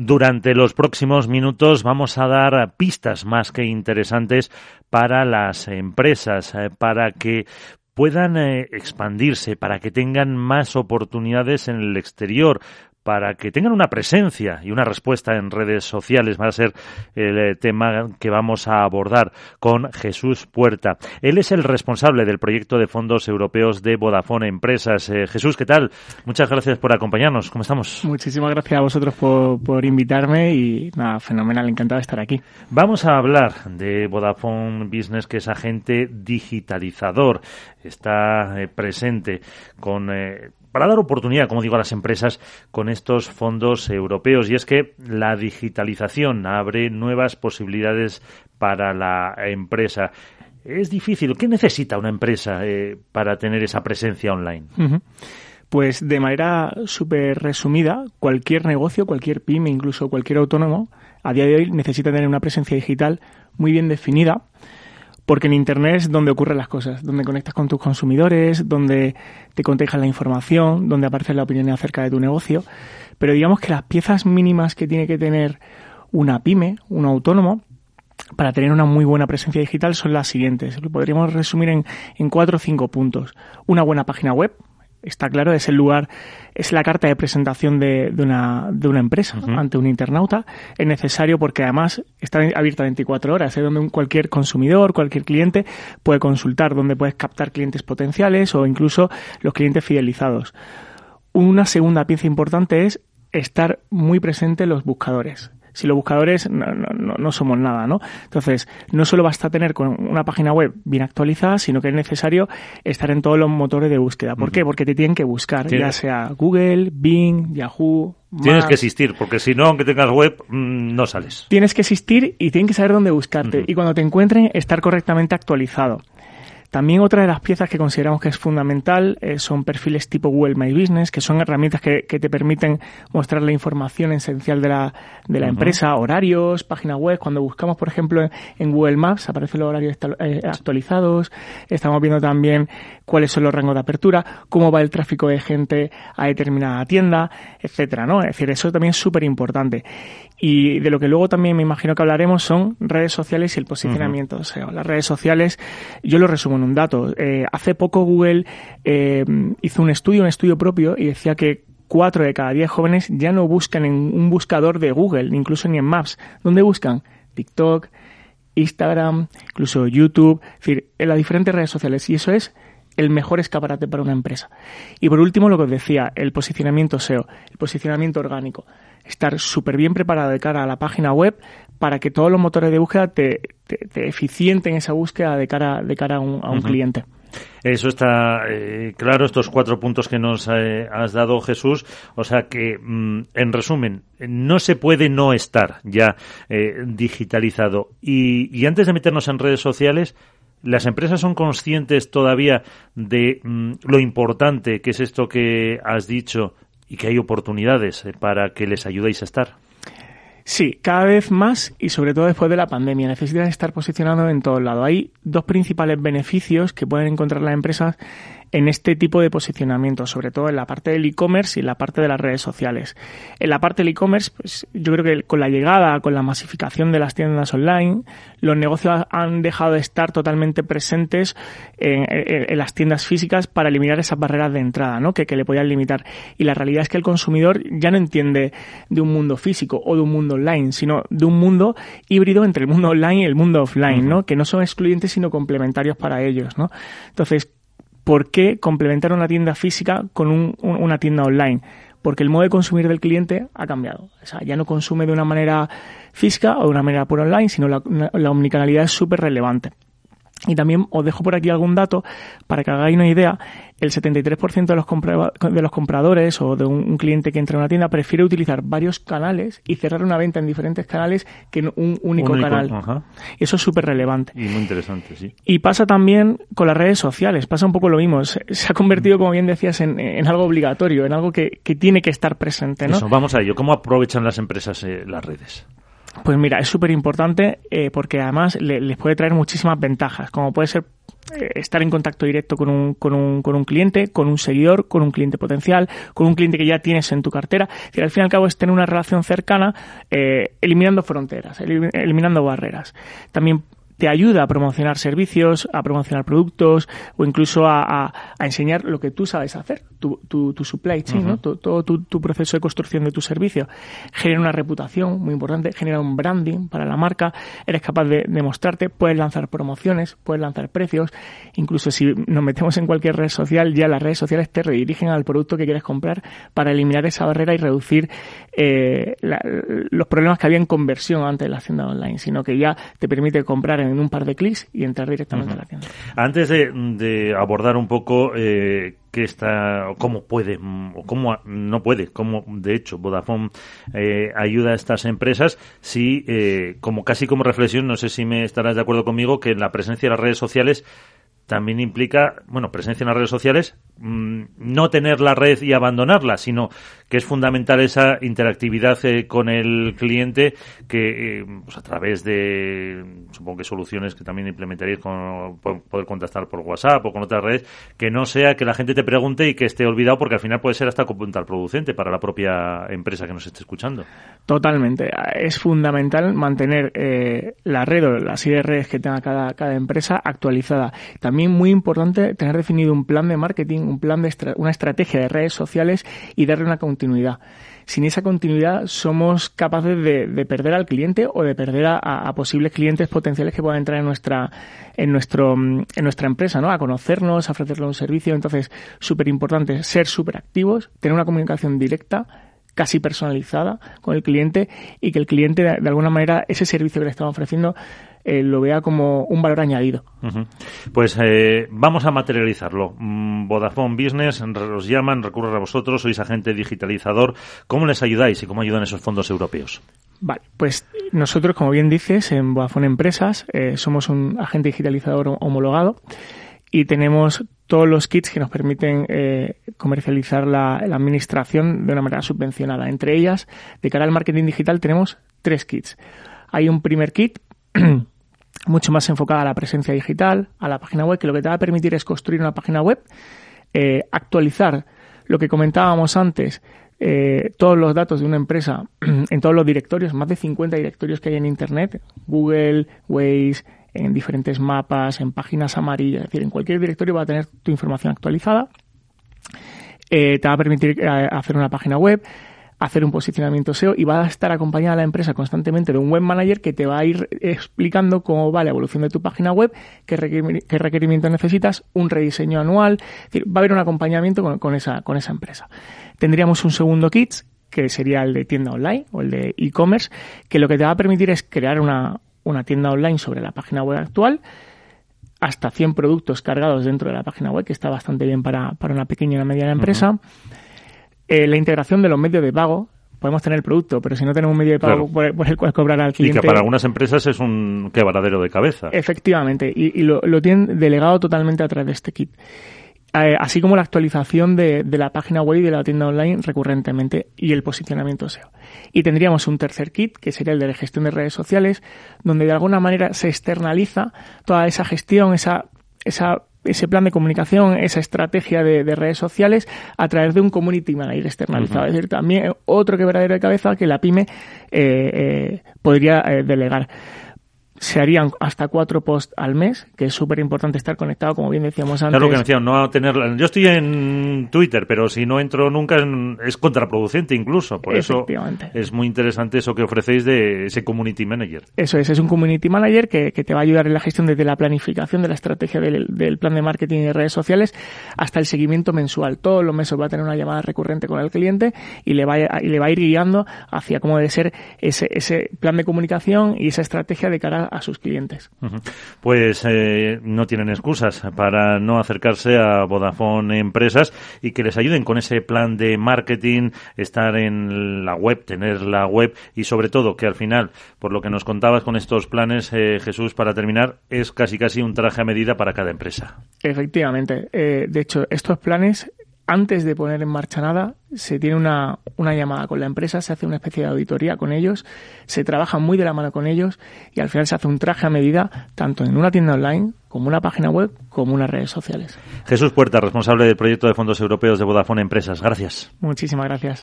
Durante los próximos minutos vamos a dar pistas más que interesantes para las empresas, eh, para que puedan eh, expandirse, para que tengan más oportunidades en el exterior, para que tengan una presencia y una respuesta en redes sociales. Va a ser el eh, tema que vamos a abordar con Jesús Puerta. Él es el responsable del proyecto de fondos europeos de Vodafone Empresas. Eh, Jesús, ¿qué tal? Muchas gracias por acompañarnos. ¿Cómo estamos? Muchísimas gracias a vosotros por, por invitarme y nada, fenomenal, encantado de estar aquí. Vamos a hablar de Vodafone Business, que es agente digitalizador. Está eh, presente con para dar oportunidad, como digo, a las empresas con estos fondos europeos. Y es que la digitalización abre nuevas posibilidades para la empresa. Es difícil. ¿Qué necesita una empresa eh, para tener esa presencia online? Pues de manera súper resumida, cualquier negocio, cualquier pyme, incluso cualquier autónomo, a día de hoy necesita tener una presencia digital muy bien definida porque en Internet es donde ocurren las cosas, donde conectas con tus consumidores, donde te contejas la información, donde aparece la opinión acerca de tu negocio. Pero digamos que las piezas mínimas que tiene que tener una pyme, un autónomo, para tener una muy buena presencia digital son las siguientes. Lo podríamos resumir en, en cuatro o cinco puntos. Una buena página web, está claro, es el lugar, es la carta de presentación de, de, una, de una empresa ante un internauta. Es necesario porque además está abierta 24 horas, es donde cualquier consumidor, cualquier cliente puede consultar, donde puedes captar clientes potenciales o incluso los clientes fidelizados. Una segunda pieza importante es estar muy presente en los buscadores si los buscadores no, no, no, somos nada, ¿no? Entonces, no solo basta tener con una página web bien actualizada, sino que es necesario estar en todos los motores de búsqueda. ¿Por qué? Porque te tienen que buscar, ya sea Google, Bing, Yahoo, Tienes que existir, porque si no, aunque tengas web, mm, no sales. Tienes que existir y tienen que saber dónde buscarte. Y cuando te encuentren, estar correctamente actualizado. También otra de las piezas que consideramos que es fundamental eh, son perfiles tipo Google My Business, que son herramientas que, que te permiten mostrar la información esencial de la, de la empresa, horarios, página web. Cuando buscamos, por ejemplo, en Google Maps aparecen los horarios eh, actualizados. Estamos viendo también cuáles son los rangos de apertura, cómo va el tráfico de gente a determinada tienda, etcétera, ¿no? Es decir, eso también es súper importante. Y de lo que luego también me imagino que hablaremos son redes sociales y el posicionamiento. O sea, las redes sociales, yo lo resumo un dato. Eh, hace poco Google eh, hizo un estudio, un estudio propio, y decía que cuatro de cada diez jóvenes ya no buscan en un buscador de Google, incluso ni en Maps. ¿Dónde buscan? TikTok, Instagram, incluso YouTube, es decir, en las diferentes redes sociales. Y eso es el mejor escaparate para una empresa. Y por último, lo que os decía, el posicionamiento SEO, el posicionamiento orgánico estar súper bien preparado de cara a la página web para que todos los motores de búsqueda te, te, eficienten esa búsqueda de cara, de cara a un, a un cliente. Eso está eh, claro, estos cuatro puntos que nos eh, has dado Jesús. O sea que, mm, en resumen, no se puede no estar ya eh, digitalizado. Y, y, antes de meternos en redes sociales, ¿las empresas son conscientes todavía de mm, lo importante que es esto que has dicho y que hay oportunidades eh, para que les ayudéis a estar. Sí, cada vez más y sobre todo después de la pandemia. Necesitan estar posicionados en todos lados. Hay dos principales beneficios que pueden encontrar las empresas en este tipo de posicionamiento, sobre todo en la parte del e-commerce y en la parte de las redes sociales. En la parte del e-commerce, pues yo creo que con la llegada, con la masificación de las tiendas online, los negocios han dejado de estar totalmente presentes en, en, las tiendas físicas para eliminar esas barreras de entrada, ¿no? Que, que le podían limitar. Y la realidad es que el consumidor ya no entiende de un mundo físico o de un mundo online, sino de un mundo híbrido entre el mundo online y el mundo offline, ¿no? Que no son excluyentes sino complementarios para ellos, ¿no? Entonces, ¿por qué complementar una tienda física con un, una tienda online? Porque el modo de consumir del cliente ha cambiado. O sea, ya no consume de una manera física o de una manera por online, sino la, la omnicanalidad es súper relevante. Y también os dejo por aquí algún dato para que hagáis una idea. El 73% de los, de los compradores o de un, cliente que entra en una tienda prefiere utilizar varios canales y cerrar una venta en diferentes canales que en un único, canal. Eso es súper relevante. Y muy interesante, sí. Y pasa también con las redes sociales. Pasa un poco lo mismo. Se, ha convertido, como bien decías, en, en algo obligatorio, en algo que, que, tiene que estar presente. ¿no? Eso, vamos a ello. ¿Cómo aprovechan las empresas eh, las redes? Pues mira, es súper importante eh, porque además les puede traer muchísimas ventajas, como puede ser eh, estar en contacto directo con un, con, un, con un cliente, con un seguidor, con un cliente potencial, con un cliente que ya tienes en tu cartera. Y al fin y al cabo es tener una relación cercana, eh, eliminando fronteras, eliminando barreras. También te ayuda a promocionar servicios, a promocionar productos o incluso a, enseñar lo que tú sabes hacer, tu, tu, supply chain, todo, tu, proceso de construcción de tu servicio. Genera una reputación muy importante, genera un branding para la marca, eres capaz de, demostrarte, puedes lanzar promociones, puedes lanzar precios, incluso si nos metemos en cualquier red social, ya las redes sociales te redirigen al producto que quieres comprar para eliminar esa barrera y reducir eh, los problemas que había en conversión antes de la hacienda online, sino que ya te permite comprar en en un par de clics y entrar directamente a la tienda. Antes de, abordar un poco eh, qué está, cómo puede o cómo no puede, cómo de hecho Vodafone eh, ayuda a estas empresas, si eh, como casi como reflexión, no sé si me estarás de acuerdo conmigo que la presencia de las redes sociales también implica, bueno, presencia en las redes sociales, mm, no tener la red y abandonarla, sino que es fundamental esa interactividad eh, con el cliente que, eh, pues a través de, supongo que soluciones que también implementaréis con poder contactar por WhatsApp o con otras redes, que no sea que la gente te pregunte y que esté olvidado, porque al final puede ser hasta producente para la propia empresa que nos esté escuchando. Totalmente. Es fundamental mantener eh, la red o la serie de redes que tenga cada, cada empresa actualizada. También muy importante tener definido un plan de marketing, un plan de una estrategia de redes sociales y darle una continuidad. Sin esa continuidad somos capaces de, perder al cliente o de perder a, posibles clientes potenciales que puedan entrar en nuestra en nuestro en nuestra empresa, ¿no? A conocernos, a ofrecerle un servicio. Entonces, súper importante ser súper activos, tener una comunicación directa casi personalizada con el cliente y que el cliente de, alguna manera ese servicio que le estamos ofreciendo eh, lo vea como un valor añadido. Pues eh, vamos a materializarlo. Mm, Vodafone Business os llaman, recurren a vosotros, sois agente digitalizador. ¿Cómo les ayudáis y cómo ayudan esos fondos europeos? Vale, pues nosotros, como bien dices, en Vodafone Empresas eh, somos un agente digitalizador homologado y tenemos todos los kits que nos permiten comercializar la, administración de una manera subvencionada. Entre ellas, de cara al marketing digital, tenemos tres kits. Hay un primer kit mucho más enfocada a la presencia digital, a la página web, que lo que te va a permitir es construir una página web, eh, actualizar lo que comentábamos antes, eh, todos los datos de una empresa en todos los directorios, más de 50 directorios que hay en Internet, Google, Waze, en diferentes mapas, en páginas amarillas, es decir, en cualquier directorio va a tener tu información actualizada. Eh, te va a permitir hacer una página web, hacer un posicionamiento SEO y va a estar acompañada la empresa constantemente de un web manager que te va a ir explicando cómo va la evolución de tu página web, qué, requerimiento necesitas, un rediseño anual. va a haber un acompañamiento con esa empresa. Tendríamos un segundo kit que sería el de tienda online o el de e-commerce, que lo que te va a permitir es crear una, tienda online sobre la página web actual, hasta 100 productos cargados dentro de la página web, que está bastante bien para, una pequeña y una mediana empresa. Eh, la integración de los medios de pago. Podemos tener el producto, pero si no tenemos un medio de pago por, el cual cobrar al cliente. Y que para algunas empresas es un quebradero de cabeza. Efectivamente, y, lo, tienen delegado totalmente a través de este kit. Eh, así como la actualización de, la página web y de la tienda online recurrentemente y el posicionamiento SEO. Y tendríamos un tercer kit, que sería el de la gestión de redes sociales, donde de alguna manera se externaliza toda esa gestión, esa, esa ese plan de comunicación, esa estrategia de, redes sociales a través de un community manager externalizado. Es decir, también otro quebradero de cabeza que la pyme eh, eh, podría eh, delegar se harían hasta cuatro posts al mes, que es súper importante estar conectado, como bien decíamos antes. Claro que decían, no tener... Yo estoy en Twitter, pero si no entro nunca es contraproducente incluso. Por eso es muy interesante eso que ofrecéis de ese Community Manager. Eso es, es un Community Manager que, te va a ayudar en la gestión desde la planificación de la estrategia del, plan de marketing y redes sociales hasta el seguimiento mensual. Todos los meses va a tener una llamada recurrente con el cliente y le va a, y le va a ir guiando hacia cómo debe ser ese, ese plan de comunicación y esa estrategia de cara a sus clientes. Pues eh, no tienen excusas para no acercarse a Vodafone Empresas y que les ayuden con ese plan de marketing, estar en la web, tener la web y sobre todo que al final, por lo que nos contabas con estos planes, eh, Jesús, para terminar, es casi casi un traje a medida para cada empresa. Efectivamente. Eh, de hecho, estos planes antes de poner en marcha nada, se tiene una, una, llamada con la empresa, se hace una especie de auditoría con ellos, se trabaja muy de la mano con ellos y al final se hace un traje a medida tanto en una tienda online como una página web como unas redes sociales. Jesús Puerta, responsable del proyecto de fondos europeos de Vodafone Empresas. Gracias. Muchísimas gracias.